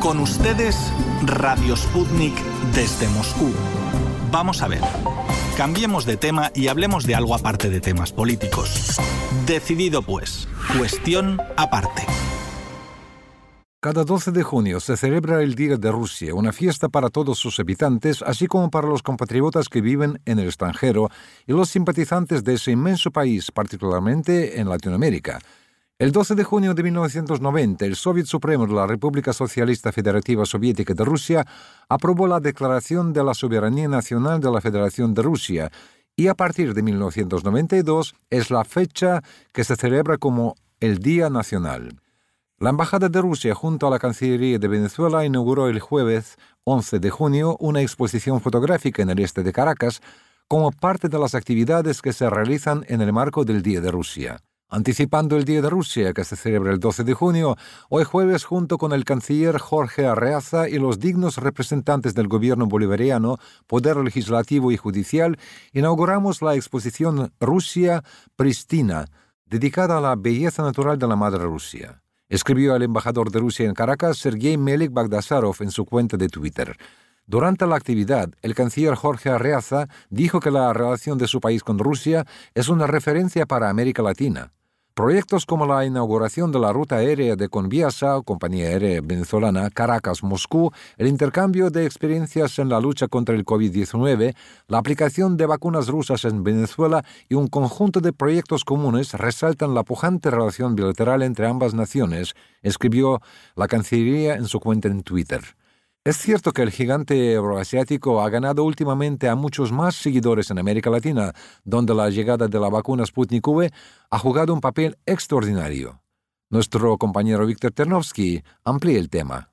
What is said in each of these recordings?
Con ustedes, Radio Sputnik desde Moscú. Vamos a ver. Cambiemos de tema y hablemos de algo aparte de temas políticos. Decidido pues. Cuestión aparte. Cada 12 de junio se celebra el Día de Rusia, una fiesta para todos sus habitantes, así como para los compatriotas que viven en el extranjero y los simpatizantes de ese inmenso país, particularmente en Latinoamérica. El 12 de junio de 1990, el Soviet Supremo de la República Socialista Federativa Soviética de Rusia aprobó la Declaración de la Soberanía Nacional de la Federación de Rusia y a partir de 1992 es la fecha que se celebra como el Día Nacional. La Embajada de Rusia junto a la Cancillería de Venezuela inauguró el jueves 11 de junio una exposición fotográfica en el este de Caracas como parte de las actividades que se realizan en el marco del Día de Rusia. Anticipando el Día de Rusia, que se celebra el 12 de junio, hoy jueves junto con el canciller Jorge Arreaza y los dignos representantes del gobierno bolivariano, poder legislativo y judicial, inauguramos la exposición Rusia Pristina, dedicada a la belleza natural de la madre Rusia. Escribió el embajador de Rusia en Caracas, Sergei Melik Bagdasarov, en su cuenta de Twitter. Durante la actividad, el canciller Jorge Arreaza dijo que la relación de su país con Rusia es una referencia para América Latina. Proyectos como la inauguración de la ruta aérea de Conviasa, compañía aérea venezolana Caracas-Moscú, el intercambio de experiencias en la lucha contra el COVID-19, la aplicación de vacunas rusas en Venezuela y un conjunto de proyectos comunes resaltan la pujante relación bilateral entre ambas naciones, escribió la Cancillería en su cuenta en Twitter. Es cierto que el gigante euroasiático ha ganado últimamente a muchos más seguidores en América Latina, donde la llegada de la vacuna Sputnik V ha jugado un papel extraordinario. Nuestro compañero Víctor Ternovsky amplía el tema.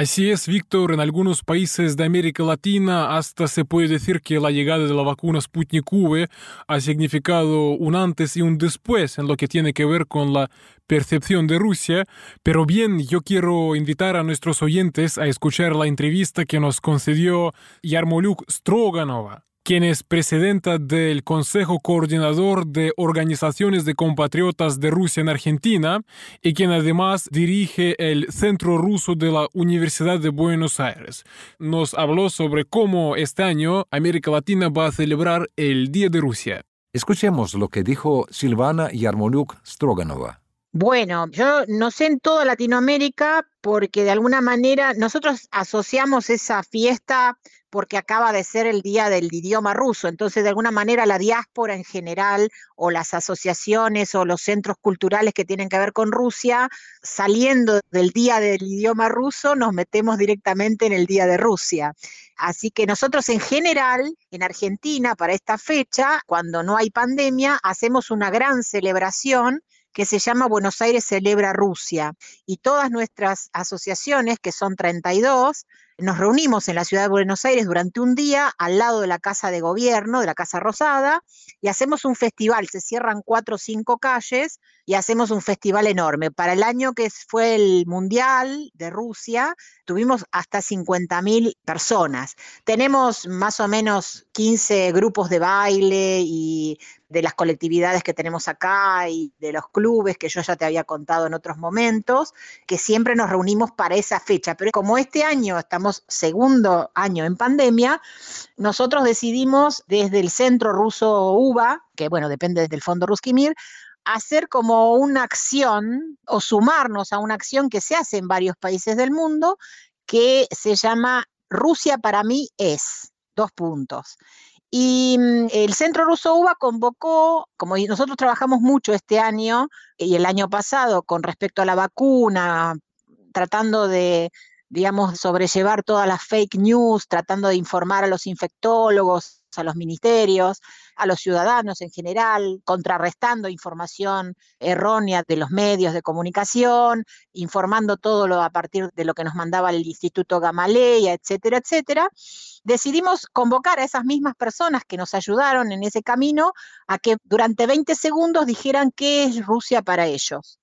Así es, Víctor, en algunos países de América Latina hasta se puede decir que la llegada de la vacuna Sputnik V ha significado un antes y un después en lo que tiene que ver con la percepción de Rusia, pero bien, yo quiero invitar a nuestros oyentes a escuchar la entrevista que nos concedió Yarmoluk Stroganova quien es presidenta del Consejo Coordinador de Organizaciones de Compatriotas de Rusia en Argentina y quien además dirige el Centro Ruso de la Universidad de Buenos Aires. Nos habló sobre cómo este año América Latina va a celebrar el Día de Rusia. Escuchemos lo que dijo Silvana Yarmoluk Stroganova. Bueno, yo no sé en toda Latinoamérica porque de alguna manera nosotros asociamos esa fiesta porque acaba de ser el día del idioma ruso, entonces de alguna manera la diáspora en general o las asociaciones o los centros culturales que tienen que ver con Rusia, saliendo del día del idioma ruso, nos metemos directamente en el día de Rusia. Así que nosotros en general, en Argentina, para esta fecha, cuando no hay pandemia, hacemos una gran celebración que se llama Buenos Aires Celebra Rusia. Y todas nuestras asociaciones, que son 32, nos reunimos en la ciudad de Buenos Aires durante un día al lado de la Casa de Gobierno, de la Casa Rosada, y hacemos un festival. Se cierran cuatro o cinco calles y hacemos un festival enorme. Para el año que fue el Mundial de Rusia, tuvimos hasta 50.000 personas. Tenemos más o menos 15 grupos de baile y de las colectividades que tenemos acá y de los clubes que yo ya te había contado en otros momentos, que siempre nos reunimos para esa fecha. Pero como este año estamos segundo año en pandemia, nosotros decidimos desde el Centro Ruso UBA, que bueno, depende del Fondo Ruskimir, hacer como una acción o sumarnos a una acción que se hace en varios países del mundo que se llama Rusia para mí es, dos puntos. Y mm, el Centro Ruso UBA convocó, como nosotros trabajamos mucho este año y el año pasado con respecto a la vacuna, tratando de, digamos, sobrellevar todas las fake news, tratando de informar a los infectólogos, a los ministerios, a los ciudadanos en general, contrarrestando información errónea de los medios de comunicación, informando todo lo a partir de lo que nos mandaba el Instituto Gamaleya, etcétera, etcétera, decidimos convocar a esas mismas personas que nos ayudaron en ese camino a que durante 20 segundos dijeran qué es Rusia para ellos.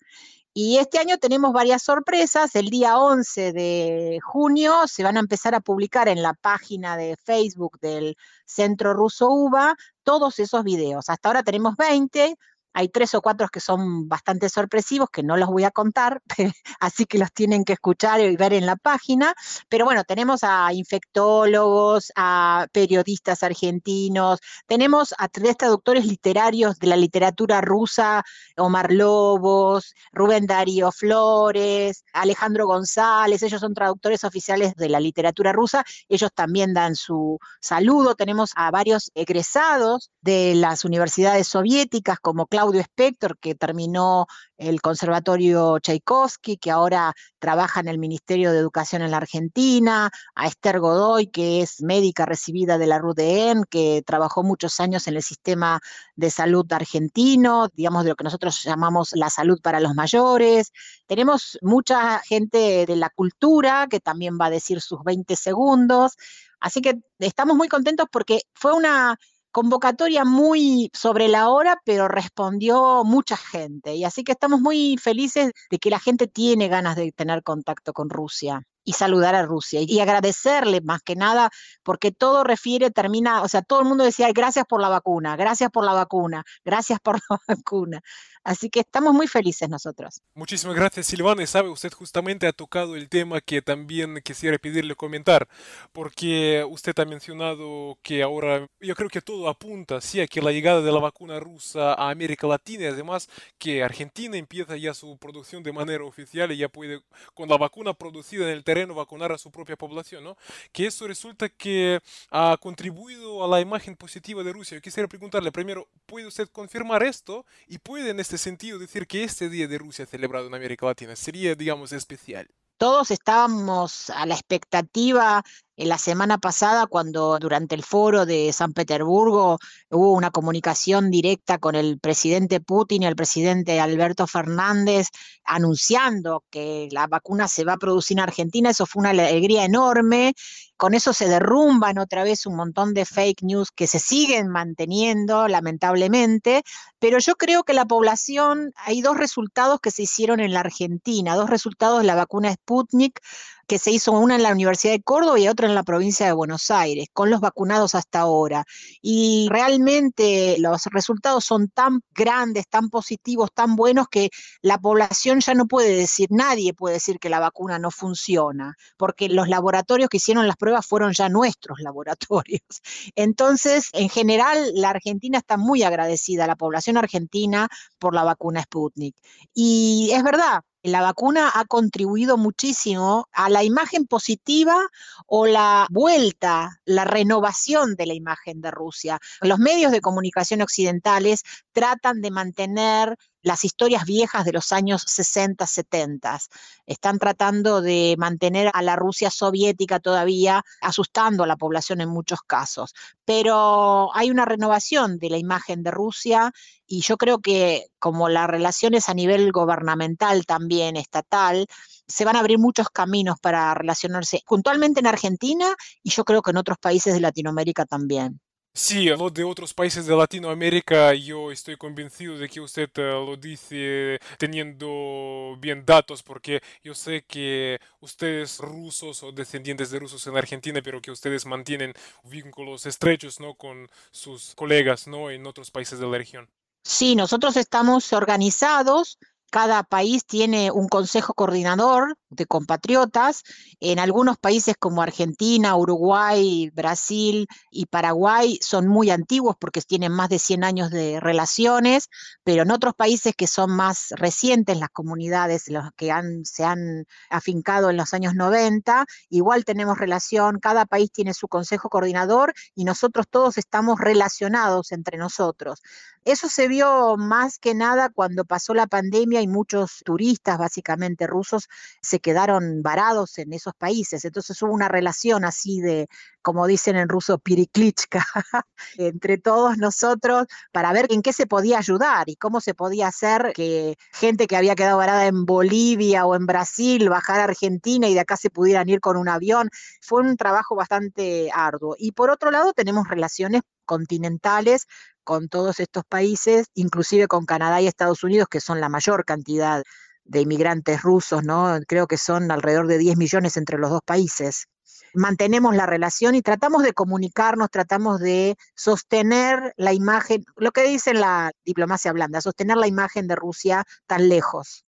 Y este año tenemos varias sorpresas. El día 11 de junio se van a empezar a publicar en la página de Facebook del Centro Ruso UBA todos esos videos. Hasta ahora tenemos 20. Hay tres o cuatro que son bastante sorpresivos, que no los voy a contar, así que los tienen que escuchar y ver en la página. Pero bueno, tenemos a infectólogos, a periodistas argentinos, tenemos a tres traductores literarios de la literatura rusa, Omar Lobos, Rubén Darío Flores, Alejandro González, ellos son traductores oficiales de la literatura rusa, ellos también dan su saludo. Tenemos a varios egresados de las universidades soviéticas, como Claudio Spector, que terminó el Conservatorio Tchaikovsky, que ahora trabaja en el Ministerio de Educación en la Argentina, a Esther Godoy, que es médica recibida de la RUDN, que trabajó muchos años en el sistema de salud argentino, digamos de lo que nosotros llamamos la salud para los mayores. Tenemos mucha gente de la cultura que también va a decir sus 20 segundos. Así que estamos muy contentos porque fue una convocatoria muy sobre la hora, pero respondió mucha gente. Y así que estamos muy felices de que la gente tiene ganas de tener contacto con Rusia y saludar a Rusia y agradecerle más que nada, porque todo refiere, termina, o sea, todo el mundo decía gracias por la vacuna, gracias por la vacuna, gracias por la vacuna. Así que estamos muy felices nosotros. Muchísimas gracias, Silvana. Y sabe, usted justamente ha tocado el tema que también quisiera pedirle comentar, porque usted ha mencionado que ahora yo creo que todo apunta, sí, a que la llegada de la vacuna rusa a América Latina y además que Argentina empieza ya su producción de manera oficial y ya puede, con la vacuna producida en el terreno, vacunar a su propia población, ¿no? Que eso resulta que ha contribuido a la imagen positiva de Rusia. Yo quisiera preguntarle primero, ¿puede usted confirmar esto? Y puede en este sentido decir que este Día de Rusia celebrado en América Latina sería, digamos, especial? Todos estábamos a la expectativa en la semana pasada, cuando durante el foro de San Petersburgo hubo una comunicación directa con el presidente Putin y el presidente Alberto Fernández anunciando que la vacuna se va a producir en Argentina, eso fue una alegría enorme. Con eso se derrumban otra vez un montón de fake news que se siguen manteniendo, lamentablemente, pero yo creo que la población, hay dos resultados que se hicieron en la Argentina, dos resultados de la vacuna Sputnik que se hizo una en la Universidad de Córdoba y otra en la provincia de Buenos Aires, con los vacunados hasta ahora. Y realmente los resultados son tan grandes, tan positivos, tan buenos que la población ya no puede decir, nadie puede decir que la vacuna no funciona, porque los laboratorios que hicieron las fueron ya nuestros laboratorios. Entonces, en general, la Argentina está muy agradecida, la población argentina, por la vacuna Sputnik. Y es verdad, la vacuna ha contribuido muchísimo a la imagen positiva o la vuelta, la renovación de la imagen de Rusia. Los medios de comunicación occidentales tratan de mantener las historias viejas de los años 60, 70. Están tratando de mantener a la Rusia soviética todavía, asustando a la población en muchos casos. Pero hay una renovación de la imagen de Rusia y yo creo que como las relaciones a nivel gubernamental también, estatal, se van a abrir muchos caminos para relacionarse puntualmente en Argentina y yo creo que en otros países de Latinoamérica también. Sí, lo de otros países de Latinoamérica, yo estoy convencido de que usted eh, lo dice teniendo bien datos, porque yo sé que ustedes rusos o descendientes de rusos en Argentina, pero que ustedes mantienen vínculos estrechos ¿no? con sus colegas ¿no? en otros países de la región. Sí, nosotros estamos organizados cada país tiene un consejo coordinador de compatriotas. En algunos países como Argentina, Uruguay, Brasil y Paraguay son muy antiguos porque tienen más de 100 años de relaciones, pero en otros países que son más recientes, las comunidades, que se han afincado en los años 90, igual tenemos relación, cada país tiene su consejo coordinador y nosotros todos estamos relacionados entre nosotros. Eso se vio más que nada cuando pasó la pandemia y muchos turistas, básicamente rusos, se quedaron varados en esos países. Entonces hubo una relación así de, como dicen en ruso, piriklichka, entre todos nosotros para ver en qué se podía ayudar y cómo se podía hacer que gente que había quedado varada en Bolivia o en Brasil bajara a Argentina y de acá se pudieran ir con un avión. Fue un trabajo bastante arduo. Y por otro lado, tenemos relaciones continentales con todos estos países, inclusive con Canadá y Estados Unidos, que son la mayor cantidad de inmigrantes rusos, ¿no? Creo que son alrededor de 10 millones entre los dos países. Mantenemos la relación y tratamos de comunicarnos, tratamos de sostener la imagen, lo que dice la diplomacia blanda, sostener la imagen de Rusia tan lejos.